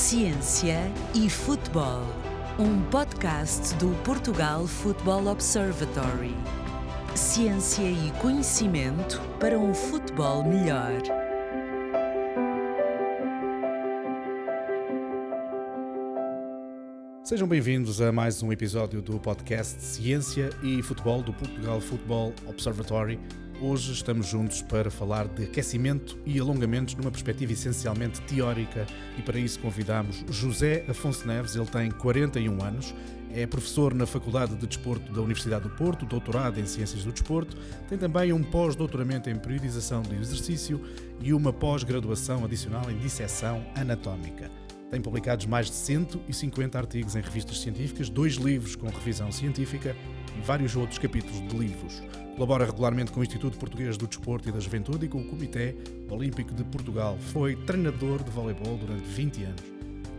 Ciência e Futebol, um podcast do Portugal Football Observatory. Ciência e conhecimento para um futebol melhor. Sejam bem-vindos a mais um episódio do podcast Ciência e Futebol do Portugal Football Observatory. Hoje estamos juntos para falar de aquecimento e alongamentos numa perspectiva essencialmente teórica e para isso convidamos José Afonso Neves, ele tem 41 anos, é professor na Faculdade de Desporto da Universidade do Porto, doutorado em Ciências do Desporto, tem também um pós-doutoramento em periodização do exercício e uma pós-graduação adicional em disseção anatómica. Tem publicados mais de 150 artigos em revistas científicas, dois livros com revisão científica vários outros capítulos de livros. Colabora regularmente com o Instituto Português do Desporto e da Juventude e com o Comitê Olímpico de Portugal. Foi treinador de voleibol durante 20 anos.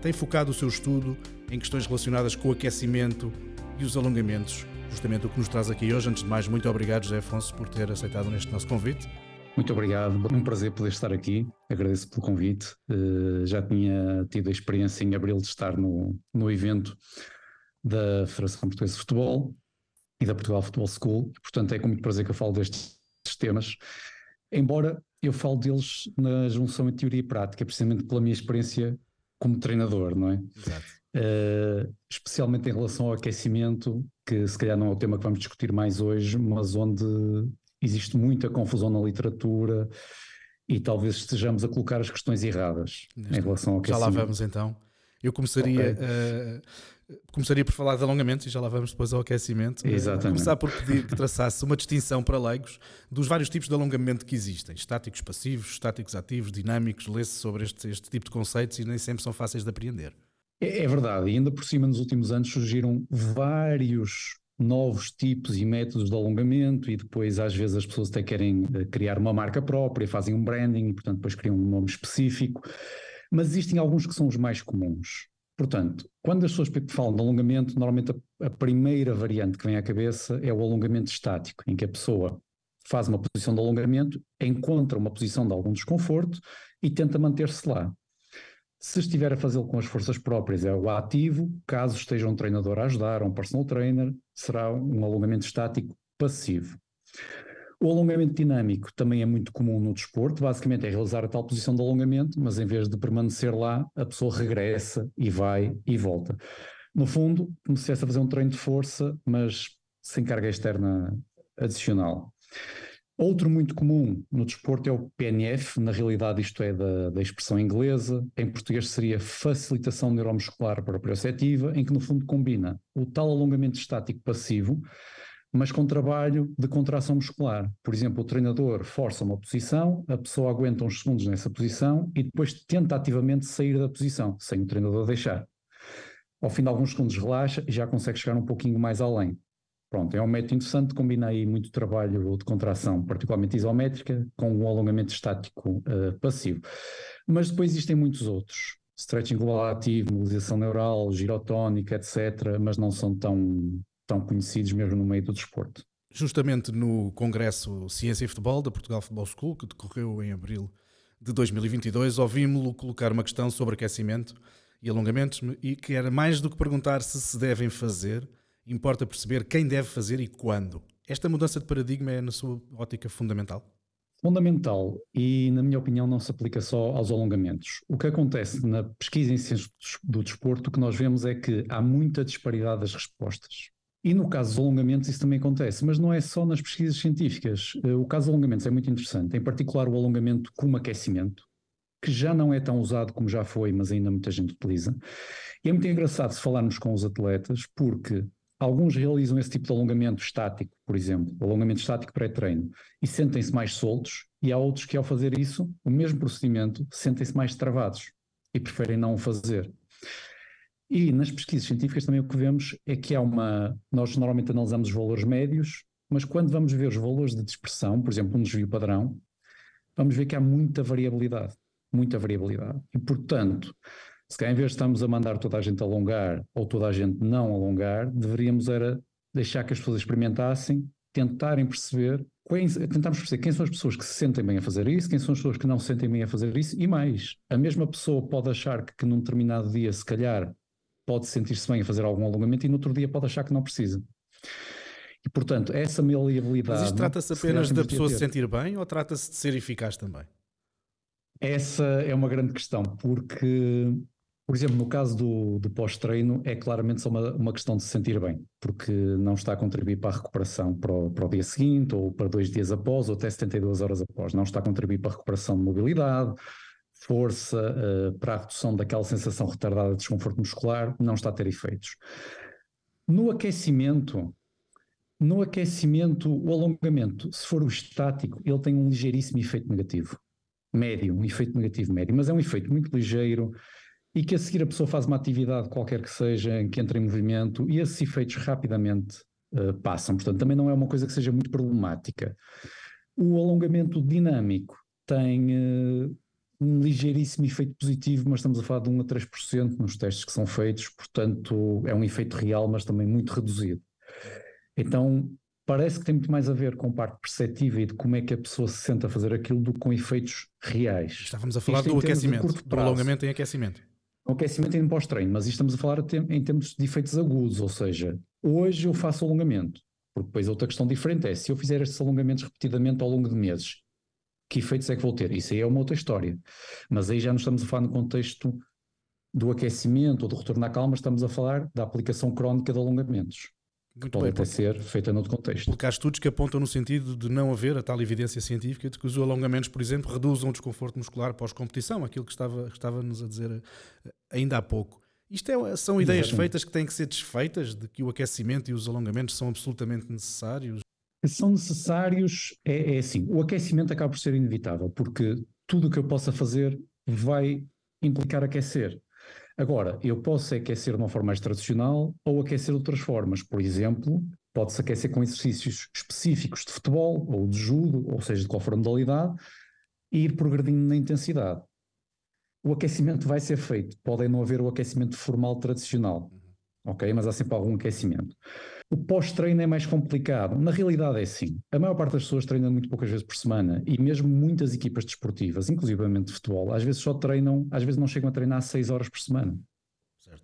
Tem focado o seu estudo em questões relacionadas com o aquecimento e os alongamentos, justamente o que nos traz aqui hoje. Antes de mais, muito obrigado, José Afonso, por ter aceitado neste nosso convite. Muito obrigado, um prazer poder estar aqui, agradeço pelo convite. Uh, já tinha tido a experiência em abril de estar no, no evento da Federação Portuguesa de Futebol e da Portugal Football School. Portanto, é com muito prazer que eu falo destes, temas, embora eu falo deles na junção entre teoria e prática, precisamente pela minha experiência como treinador, não é? Exato. Uh, especialmente em relação ao aquecimento, que se calhar não é o tema que vamos discutir mais hoje, mas onde existe muita confusão na literatura e talvez estejamos a colocar as questões erradas Neste em relação ao aquecimento. Já lá vamos então. Eu começaria okay. uh, começaria por falar de alongamentos e já lá vamos depois ao aquecimento. Exatamente. Começar por pedir que traçasse uma distinção para leigos dos vários tipos de alongamento que existem: estáticos passivos, estáticos ativos, dinâmicos. Lê-se sobre este, este tipo de conceitos e nem sempre são fáceis de apreender. É, é verdade, e ainda por cima, nos últimos anos surgiram vários novos tipos e métodos de alongamento e depois às vezes as pessoas até querem eh, criar uma marca própria, fazem um branding e portanto depois criam um nome específico, mas existem alguns que são os mais comuns. Portanto, quando as pessoas falam de alongamento, normalmente a, a, primeira variante que vem à cabeça é o alongamento estático, em que a pessoa faz uma posição de alongamento, encontra uma posição de algum desconforto e tenta manter-se lá. Se estiver a fazê-lo com as forças próprias, é o ativo, caso esteja um treinador a ajudar, um personal trainer, será um alongamento estático passivo. O alongamento dinâmico também é muito comum no desporto, basicamente é realizar a tal posição de alongamento, mas em vez de permanecer lá, a pessoa regressa e vai e volta. No fundo, como se estivesse a fazer um treino de força, mas sem carga externa adicional. Outro muito comum no desporto é o PNF, na realidade isto é da, da expressão inglesa, em português seria facilitação neuromuscular proprioceptiva, em que no fundo combina o tal alongamento estático passivo, mas com trabalho de contração muscular. Por exemplo, o treinador força uma posição, a pessoa aguenta uns segundos nessa posição e depois tenta ativamente sair da posição, sem o treinador deixar. Ao fim de alguns segundos relaxa e já consegue chegar um pouquinho mais além. Pronto, é um método interessante, combina aí muito trabalho de contração, particularmente isométrica, com um alongamento estático uh, passivo. Mas depois existem muitos outros. Stretching global ativo, mobilização neural, girotónica, etc., mas não são tão tão conhecidos mesmo no meio do desporto. Justamente no Congresso Ciência e Futebol da Portugal Football School, que decorreu em abril de 2022, ouvimos-lo colocar uma questão sobre aquecimento e alongamentos e que era mais do que perguntar se se devem fazer, importa perceber quem deve fazer e quando. Esta mudança de paradigma é, na sua ótica, fundamental? Fundamental e, na minha opinião, não se aplica só aos alongamentos. O que acontece na pesquisa em ciências do desporto, o que nós vemos é que há muita disparidade das respostas. E no caso dos alongamentos isso também acontece, mas não é só nas pesquisas científicas. Eh, o caso dos alongamentos é muito interessante, em particular o alongamento como aquecimento, que já não é tão usado como já foi, mas ainda muita gente utiliza. E é muito engraçado se falarmos com os atletas, porque alguns realizam esse tipo de alongamento estático, por exemplo, alongamento estático pré-treino, e sentem-se mais soltos, e há outros que ao fazer isso, o mesmo procedimento, sentem-se mais travados e preferem não o fazer. E nas pesquisas científicas também o que vemos é que há uma. Nós normalmente analisamos os valores médios, mas quando vamos ver os valores de dispersão, por exemplo, um desvio padrão, vamos ver que há muita variabilidade. Muita variabilidade. E, portanto, se cá em vez de estamos a mandar toda a gente alongar ou toda a gente não alongar, deveríamos era deixar que as pessoas experimentassem, tentarem perceber tentamos perceber quem são as pessoas que se sentem bem a fazer isso, quem são as pessoas que não se sentem bem a fazer isso, e mais, a mesma pessoa pode achar que, que num determinado dia, se calhar, pode sentir-se bem a fazer algum alongamento e no outro dia pode achar que não precisa. E, portanto, essa maleabilidade. Mas isto trata-se apenas da pessoa se sentir bem ou trata-se de ser eficaz também? Essa é uma grande questão, porque, por exemplo, no caso do, do pós-treino, é claramente só uma, uma questão de se sentir bem, porque não está a contribuir para a recuperação para o, para o dia seguinte, ou para dois dias após, ou até 72 horas após. Não está a contribuir para a recuperação de mobilidade, força, uh, para a redução daquela sensação retardada de desconforto muscular, não está a ter efeitos. No aquecimento, no aquecimento, o alongamento, se for o estático, ele tem um ligeiríssimo efeito negativo. Médio, um efeito negativo médio, mas é um efeito muito ligeiro e que a seguir a pessoa faz uma atividade qualquer que seja, que entra em movimento e esses efeitos rapidamente uh, passam. Portanto, também não é uma coisa que seja muito problemática. O alongamento dinâmico tem uh, um ligeiríssimo efeito positivo, mas estamos a falar de 1 a 3% nos testes que são feitos, portanto é um efeito real, mas também muito reduzido. Então, parece que tem muito mais a ver com parte perceptiva e de como é que a pessoa se sente a fazer aquilo do que com efeitos reais. Estávamos a falar isto do aquecimento, do alongamento em aquecimento. O aquecimento em pós-treino, mas estamos a falar em termos de efeitos agudos, ou seja, hoje eu faço alongamento, porque depois outra questão diferente é, se eu fizer estes alongamentos repetidamente ao longo de meses, que efeitos é que vou ter? Isso aí é uma outra história. Mas aí já não estamos a falar no contexto do aquecimento ou do retorno à calma, estamos a falar da aplicação crónica de alongamentos. Muito pode bem, até ser feita noutro contexto. Porque há estudos que apontam no sentido de não haver a tal evidência científica de que os alongamentos, por exemplo, reduzam o desconforto muscular pós-competição, aquilo que estava, estava-nos a dizer eh, ainda há pouco. Isto é, são ideias Exatamente. feitas que têm que ser desfeitas, de que o aquecimento e os alongamentos são absolutamente necessários? São necessários, é, é assim, o aquecimento acaba por ser inevitável, porque tudo o que eu possa fazer vai implicar aquecer. Agora, eu posso aquecer de uma forma mais tradicional ou aquecer de outras formas. Por exemplo, pode-se aquecer com exercícios específicos de futebol ou de judo, ou seja, de qual for a modalidade, e ir progredindo na intensidade. O aquecimento vai ser feito, pode não haver o aquecimento formal tradicional, ok? Mas há sempre algum aquecimento. O pós-treino é mais complicado. Na realidade é assim. A maior parte das pessoas treina muito poucas vezes por semana e mesmo muitas equipas desportivas, inclusivamente de futebol, às vezes só treinam, às vezes não chegam a treinar 6 horas por semana. Certo.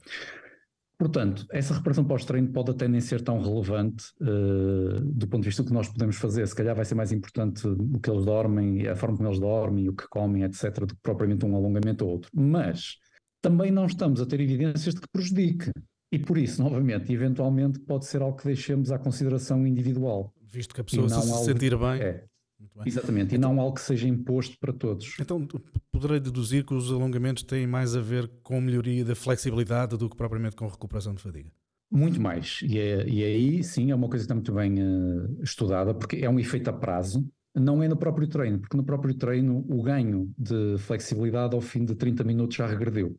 Portanto, essa reparação pós-treino pode até nem ser tão relevante uh, do ponto de vista do que nós podemos fazer. Se calhar vai ser mais importante o que eles dormem, a forma como eles dormem, o que comem, etc., do que propriamente um alongamento ou outro. Mas também não estamos a ter evidências de que prejudique. E por isso, novamente, eventualmente pode ser algo que deixemos à consideração individual. Visto que a pessoa se, se sentir bem. É, bem. Exatamente, então, e não algo que seja imposto para todos. Então poderei deduzir que os alongamentos têm mais a ver com melhoria da flexibilidade do que propriamente com recuperação de fadiga. Muito mais, e, é, e aí sim é uma coisa que está muito bem uh, estudada, porque é um efeito a prazo, não é no próprio treino, porque no próprio treino o ganho de flexibilidade ao fim de 30 minutos já regrediu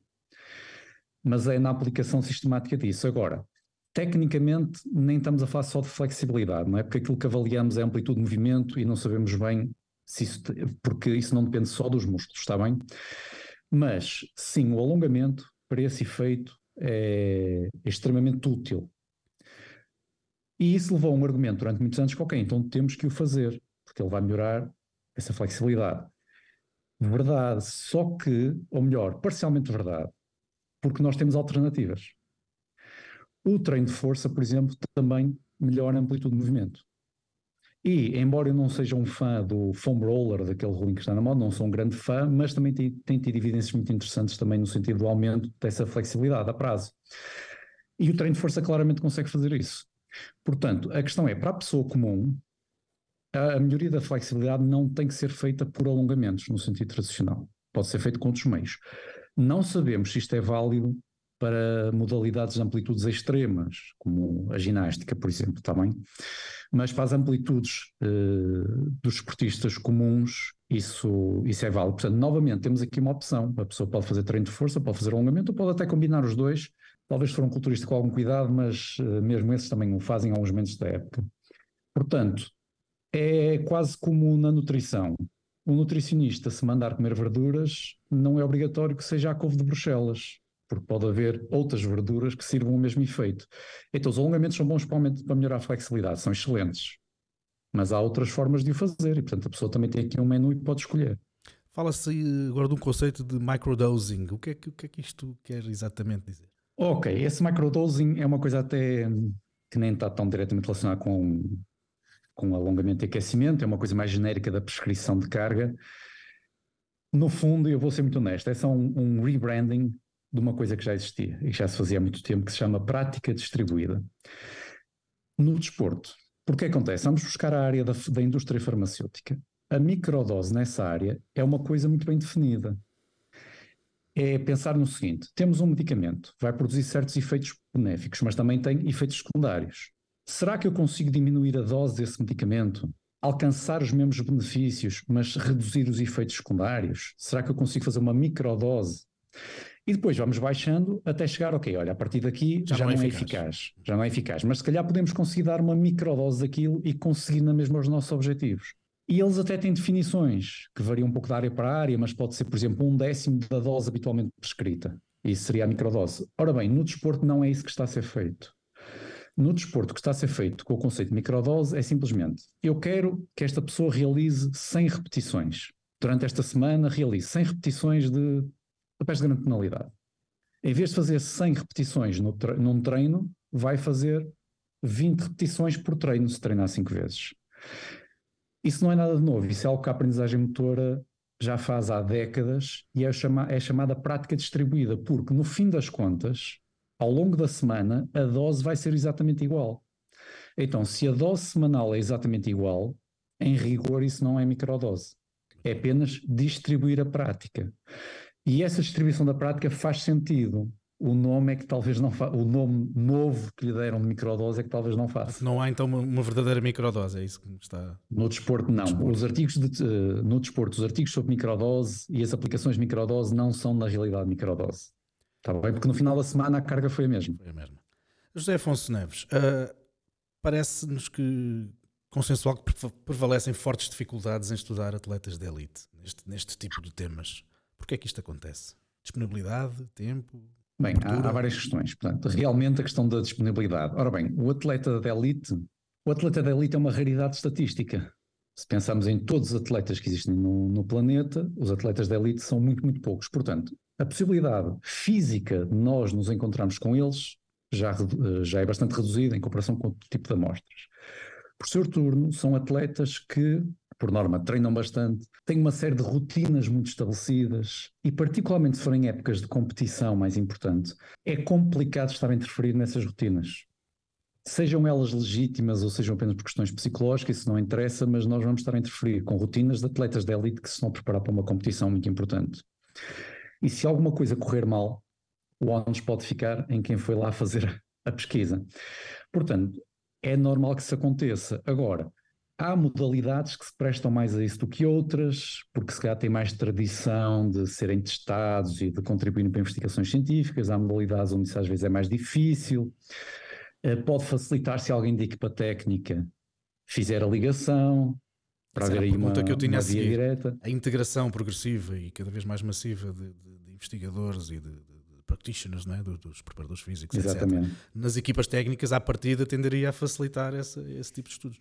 mas é na aplicação sistemática disso. Agora, tecnicamente, nem estamos a falar só de flexibilidade, não é? Porque aquilo que avaliamos é amplitude de movimento e não sabemos bem se isso, porque isso não depende só dos músculos, está bem? Mas, sim, o alongamento, para esse efeito, é extremamente útil. E isso levou a um argumento durante muitos anos que, ok, então temos que o fazer, porque ele vai melhorar essa flexibilidade. Verdade, só que, ou melhor, parcialmente verdade, porque nós temos alternativas. O treino de força, por exemplo, também melhora a amplitude de movimento. E, embora eu não seja um fã do foam roller, daquele rolinho que está na moda, não sou um grande fã, mas também tem, tido evidências muito interessantes também no sentido do aumento dessa flexibilidade a prazo. E o treino de força claramente consegue fazer isso. Portanto, a questão é, para a pessoa comum, a melhoria da flexibilidade não tem que ser feita por alongamentos, no sentido tradicional. Pode ser feito com outros meios. Não sabemos se isto é válido para modalidades de amplitudes extremas, como a ginástica, por exemplo, também. Mas para as amplitudes uh, dos esportistas comuns, isso, isso é válido. Portanto, novamente, temos aqui uma opção. A pessoa pode fazer treino de força, pode fazer alongamento, ou pode até combinar os dois. Talvez for um culturista com algum cuidado, mas uh, mesmo esses também o fazem em alguns momentos da época. Portanto, é quase como na nutrição um nutricionista, se mandar comer verduras, não é obrigatório que seja a couve de Bruxelas, porque pode haver outras verduras que sirvam o mesmo efeito. Então, os alongamentos são bons para, melhorar a flexibilidade, são excelentes. Mas há outras formas de o fazer e, portanto, a pessoa também tem aqui um menu e pode escolher. Fala-se agora de um conceito de microdosing. O que, é que, o que é que isto quer exatamente dizer? Ok, esse microdosing é uma coisa até que nem está tão diretamente relacionada com, com alongamento e aquecimento, é uma coisa mais genérica da prescrição de carga. No fundo, eu vou ser muito honesto, é só um, um rebranding de uma coisa que já existia e já se fazia há muito tempo, que se chama prática distribuída. No desporto, porque acontece? Vamos buscar a área da, da indústria farmacêutica. A microdose nessa área é uma coisa muito bem definida. É pensar no seguinte: temos um medicamento, vai produzir certos efeitos benéficos, mas também tem efeitos secundários. Será que eu consigo diminuir a dose desse medicamento alcançar os mesmos benefícios, mas reduzir os efeitos secundários? Será que eu consigo fazer uma microdose? E depois vamos baixando até chegar, ok, olha, a partir daqui já, já não, é, não é eficaz. eficaz. Já não é eficaz. Mas se calhar podemos conseguir dar uma microdose daquilo e conseguir na mesma os nossos objetivos. E eles até têm definições que variam um pouco da área para área, mas pode ser, por exemplo, um décimo da dose habitualmente prescrita. Isso seria a microdose. Ora bem, no desporto não é isso que está a ser feito. No desporto, o que está a ser feito com o conceito de microdose é simplesmente: eu quero que esta pessoa realize 100 repetições. Durante esta semana, realize 100 repetições de papéis de grande tonalidade. Em vez de fazer 100 repetições no tre num treino, vai fazer 20 repetições por treino, se treinar 5 vezes. Isso não é nada de novo, isso é algo que a aprendizagem motora já faz há décadas e é, chama é chamada prática distribuída, porque no fim das contas, ao longo da semana, a dose vai ser exatamente igual. Então, se a dose semanal é exatamente igual, em rigor isso não é microdose. É apenas distribuir a prática. E essa distribuição da prática faz sentido. O nome é que talvez não fa... o nome novo que lhe deram de microdose é que talvez não faça. Não há então uma, verdadeira microdose, é isso que está. No desporto, não. desporto. Os artigos de, uh, no desporto, os artigos sobre microdose e as aplicações de microdose não são na realidade microdose. Está bem? Porque no final da semana a carga foi a mesma. Foi a mesma. José Afonso Neves, uh, parece-nos que consensual que prevalecem fortes dificuldades em estudar atletas de elite neste, neste tipo de temas. Porquê é que isto acontece? Disponibilidade, tempo? Bem, há, há, várias questões. Portanto, realmente a questão da disponibilidade. Ora bem, o atleta de elite, o atleta de elite é uma raridade estatística. Se pensarmos em todos os atletas que existem no, no planeta, os atletas de elite são muito, muito poucos. Portanto, a possibilidade física de nós nos encontrarmos com eles já, já é bastante reduzida em comparação com outro tipo de amostras. Por seu turno, são atletas que por norma, treinam bastante, têm uma série de rotinas muito estabelecidas e, particularmente se forem épocas de competição mais importante, é complicado estar a interferir nessas rotinas. Sejam elas legítimas ou sejam apenas por questões psicológicas, isso não interessa, mas nós vamos estar a interferir com rotinas de atletas de elite que se estão a preparar para uma competição muito importante. E se alguma coisa correr mal, o ónus pode ficar em quem foi lá fazer a pesquisa. Portanto, é normal que isso aconteça. Agora, Há modalidades que se prestam mais a isso do que outras, porque se calhar têm mais tradição de serem testados e de contribuírem para investigações científicas. Há modalidades onde isso às vezes é mais difícil. Eh, pode facilitar se alguém da equipa técnica fizer a ligação, para Essa haver aí uma, que eu tinha uma via direta. A integração progressiva e cada vez mais massiva de, de, de investigadores e de, de practitioners, não é? dos, dos preparadores físicos, Exatamente. Etc. Nas equipas técnicas, à partida, tenderia a facilitar essa, esse tipo de estudos.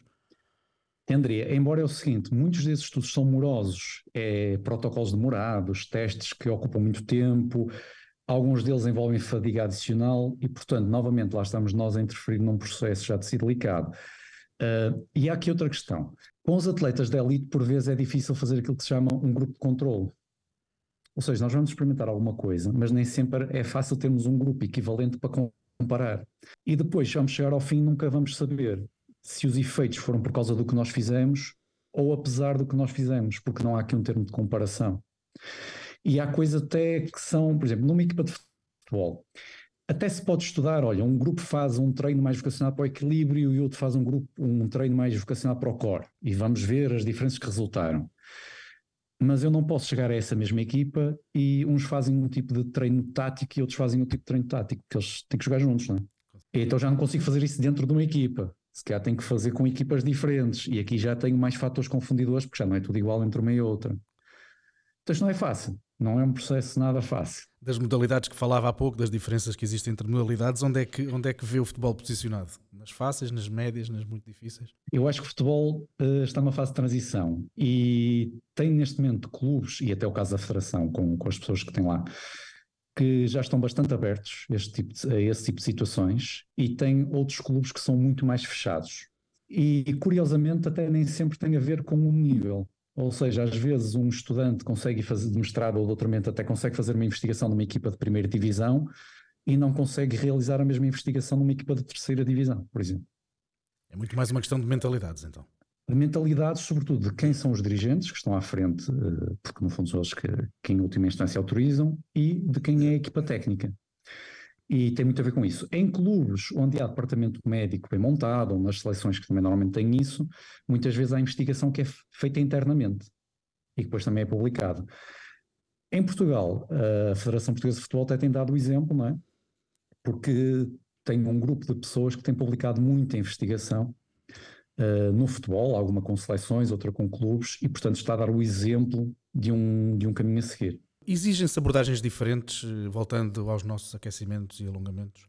Tenderia, embora é o seguinte, muitos desses estudos são morosos, é, protocolos demorados, testes que ocupam muito tempo, alguns deles envolvem fadiga adicional e, portanto, novamente, lá estamos nós a interferir num processo já de si delicado. Uh, e há aqui outra questão. Com os atletas da elite, por vezes é difícil fazer aquilo que se chama um grupo de controle. Ou seja, nós vamos experimentar alguma coisa, mas nem sempre é fácil termos um grupo equivalente para comparar. E depois, vamos chegar ao fim, nunca vamos saber se os efeitos foram por causa do que nós fizemos ou apesar do que nós fizemos, porque não há aqui um termo de comparação. E há coisas até que são, por exemplo, numa equipa de futebol, até se pode estudar, olha, um grupo faz um treino mais vocacionado para o equilíbrio e outro faz um grupo um treino mais vocacionado para o core e vamos ver as diferenças que resultaram. Mas eu não posso chegar a essa mesma equipa e uns fazem um tipo de treino tático e outros fazem outro tipo de treino tático, porque eles têm que jogar juntos, não é? Então já não consigo fazer isso dentro de uma equipa se calhar tem que fazer com equipas diferentes. E aqui já tenho mais fatores confundidores, porque já não é tudo igual entre uma e outra. Então isto não é fácil, não é um processo nada fácil. Das modalidades que falava há pouco, das diferenças que existem entre modalidades, onde é que, onde é que vê o futebol posicionado? Nas fáceis, nas médias, nas muito difíceis? Eu acho que o futebol uh, está numa fase de transição e tem neste momento clubes, e até o caso da Federação, com, com as pessoas que têm lá, que já estão bastante abertos este tipo de, a esse tipo de situações e tem outros clubes que são muito mais fechados. E curiosamente até nem sempre tem a ver com o nível. Ou seja, às vezes um estudante consegue fazer de mestrado ou doutoramento, até consegue fazer uma investigação numa equipa de primeira divisão e não consegue realizar a mesma investigação numa equipa de terceira divisão, por exemplo. É muito mais uma questão de mentalidades, então. De mentalidades, sobretudo, de quem são os dirigentes que estão à frente, eh, porque no fundo são eles que, que em última instância autorizam, e de quem é a equipa técnica. E tem muito a ver com isso. Em clubes onde há departamento médico bem montado, ou nas seleções que também normalmente têm isso, muitas vezes há investigação que é feita internamente e depois também é publicado. Em Portugal, a Federação Portuguesa de Futebol até tem dado o exemplo, não é? Porque tem um grupo de pessoas que tem publicado muita investigação uh, no futebol, alguma com seleções, outra com clubes, e portanto está a dar o exemplo de um, de um caminho a seguir. Exigem-se abordagens diferentes, eh, voltando aos nossos aquecimentos e alongamentos.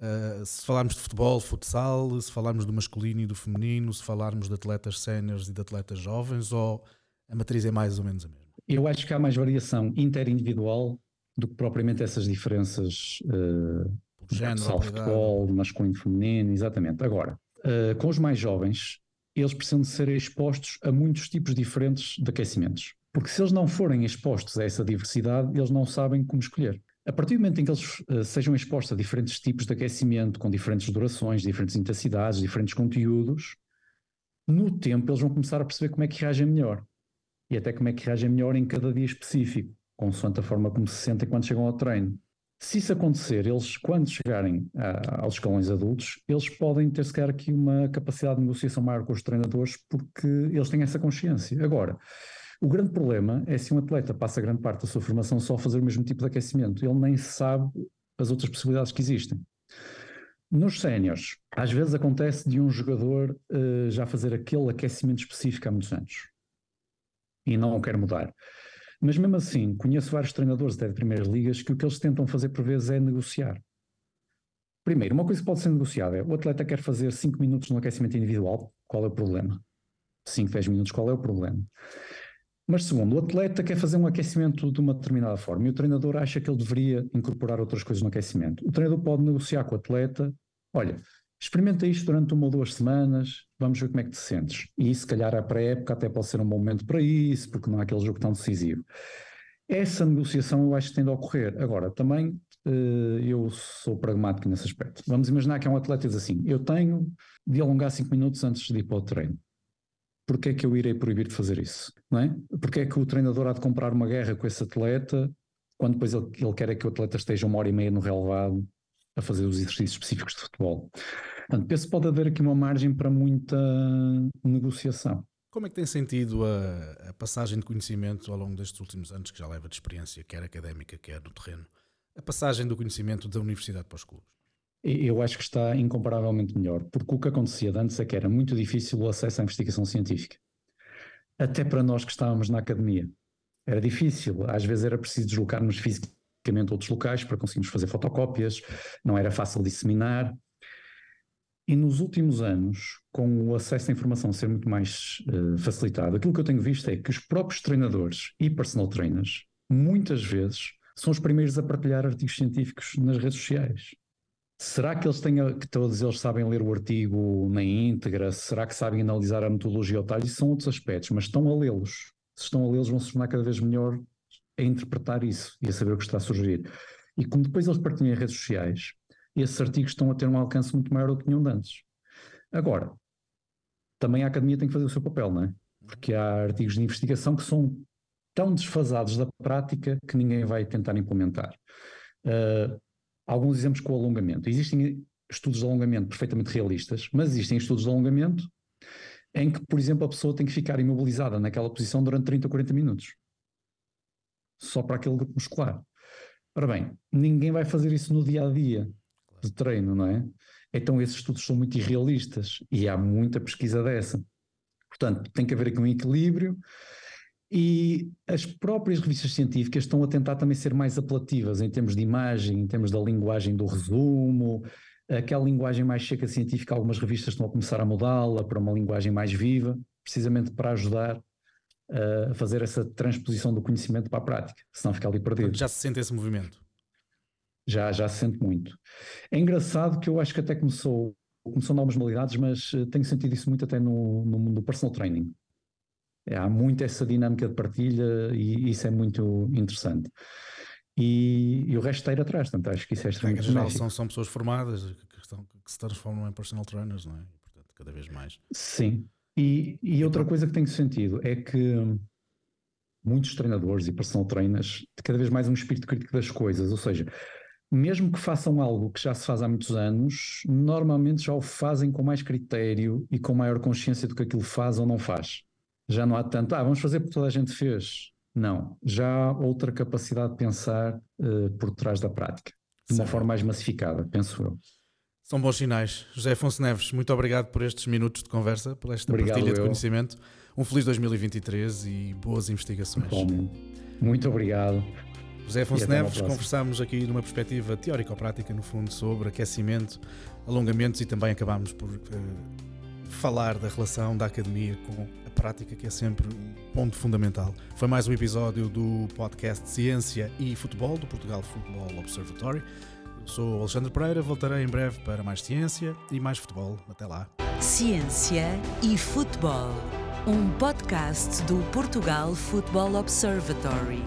Uh, se falarmos de futebol, futsal, se falarmos do masculino e do feminino, se falarmos de atletas séniores e de atletas jovens, ou a matriz é mais ou menos a mesma? Eu acho que há mais variação interindividual do que propriamente essas diferenças uh, género, futebol, masculino e feminino, exatamente. Agora, uh, com os mais jovens, eles precisam de ser expostos a muitos tipos diferentes de aquecimentos. Porque se eles não forem expostos a essa diversidade, eles não sabem como escolher. A partir do momento em que eles uh, sejam expostos a diferentes tipos de aquecimento, com diferentes durações, diferentes intensidades, diferentes conteúdos, no tempo eles vão começar a perceber como é que reagem melhor. E até como é que reagem melhor em cada dia específico, consoante a forma como se sentem quando chegam ao treino. Se isso acontecer, eles, quando chegarem a, aos escalões adultos, eles podem ter, sequer aqui uma capacidade de negociação maior com os treinadores, porque eles têm essa consciência. Agora, o grande problema é se um atleta passa grande parte da sua formação só a fazer o mesmo tipo de aquecimento, ele nem sabe as outras possibilidades que existem. Nos séniores, às vezes acontece de um jogador uh, já fazer aquele aquecimento específico há muitos anos e não o quer mudar. Mas mesmo assim, conheço vários treinadores até de primeiras ligas que o que eles tentam fazer por vezes é negociar. Primeiro, uma coisa que pode ser negociada é o atleta quer fazer 5 minutos no aquecimento individual, qual é o problema? 5, 10 minutos, qual é o problema? Mas segundo, o atleta quer fazer um aquecimento de uma determinada forma e o treinador acha que ele deveria incorporar outras coisas no aquecimento. O treinador pode negociar com o atleta, olha, experimenta isto durante uma ou duas semanas, vamos ver como é que te sentes. E se calhar a pré-época até pode ser um bom momento para isso, porque não é aquele jogo tão decisivo. Essa negociação eu acho que tem de ocorrer. Agora, também eh, eu sou pragmático nesse aspecto. Vamos imaginar que é um atleta e diz assim, eu tenho de alongar 5 minutos antes de ir para o treino porque é que eu irei proibir de fazer isso? Não é? Porque é que o treinador há de comprar uma guerra com esse atleta quando depois ele, ele quer é que o atleta esteja uma hora e meia no relevado a fazer os exercícios específicos de futebol? Portanto, penso pode haver aqui uma margem para muita negociação. Como é que tem sentido a, a, passagem de conhecimento ao longo destes últimos anos, que já leva de experiência, quer académica, quer no terreno, a passagem do conhecimento da universidade para os clubes? Eu acho que está incomparavelmente melhor, porque o que acontecia antes é que era muito difícil o acesso à investigação científica. Até para nós que estávamos na academia. Era difícil, às vezes era preciso deslocar-nos fisicamente a outros locais para conseguirmos fazer fotocópias, não era fácil disseminar. E nos últimos anos, com o acesso à informação ser muito mais uh, facilitado, aquilo que eu tenho visto é que os próprios treinadores e personal trainers, muitas vezes, são os primeiros a partilhar artigos científicos nas redes sociais. Será que eles têm, que todos eles sabem ler o artigo na íntegra? Será que sabem analisar a metodologia ao talho? Isso são outros aspectos, mas estão a lê-los. Se estão a lê-los, vão se tornar cada vez melhor a interpretar isso e a saber o que está a surgir. E como depois eles partilham em redes sociais, esses artigos estão a ter um alcance muito maior do que tinham antes. Agora, também a academia tem que fazer o seu papel, não é? Porque há artigos de investigação que são tão desfasados da prática que ninguém vai tentar implementar. Uh, alguns exemplos com alongamento. Existem estudos de alongamento perfeitamente realistas, mas existem estudos de alongamento em que, por exemplo, a pessoa tem que ficar imobilizada naquela posição durante 30 ou 40 minutos. Só para aquele grupo muscular. Ora bem, ninguém vai fazer isso no dia a dia de treino, não é? Então esses estudos são muito irrealistas e há muita pesquisa dessa. Portanto, tem que haver aqui um equilíbrio E as próprias revistas científicas estão a tentar também ser mais apelativas em termos de imagem, em termos da linguagem do resumo, aquela linguagem mais seca científica, algumas revistas estão a começar a mudá-la para uma linguagem mais viva, precisamente para ajudar uh, a fazer essa transposição do conhecimento para a prática, senão fica ali perdido. Já se sente esse movimento? Já, já se sente muito. É engraçado que eu acho que até começou, começou algumas modalidades, mas uh, tenho sentido isso muito até no, no mundo do personal training. É, há muito essa dinâmica de partilha e isso é muito interessante. E, e o resto está a ir atrás, portanto acho que isso é extremamente geral, são, são pessoas formadas que, estão, que se transformam em personal trainers, não é? E, portanto, cada vez mais. Sim. E, e outra coisa que tem sentido é que muitos treinadores e personal trainers cada vez mais um espírito crítico das coisas, ou seja, mesmo que façam algo que já se faz há muitos anos, normalmente já o fazem com mais critério e com maior consciência do que aquilo faz ou não faz já não há tanto, ah, vamos fazer porque toda a gente fez. Não, já há outra capacidade de pensar uh, por trás da prática, de uma Sim. forma mais massificada, penso eu. São bons sinais. José Afonso Neves, muito obrigado por estes minutos de conversa, por esta obrigado partilha eu. de conhecimento. Um feliz 2023 e boas investigações. Bom, muito obrigado. José Afonso Neves, conversámos aqui numa perspectiva teórico-prática, no fundo, sobre aquecimento, alongamentos e também acabámos por uh, falar da relação da academia com prática, que é sempre um ponto fundamental. Foi mais um episódio do podcast Ciência e Futebol, do Portugal Football Observatory. Eu sou Alexandre Pereira, voltarei em breve para mais ciência e mais futebol. Até lá. Ciência e Futebol, um podcast do Portugal Football Observatory.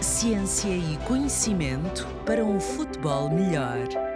Ciência e conhecimento para um futebol melhor.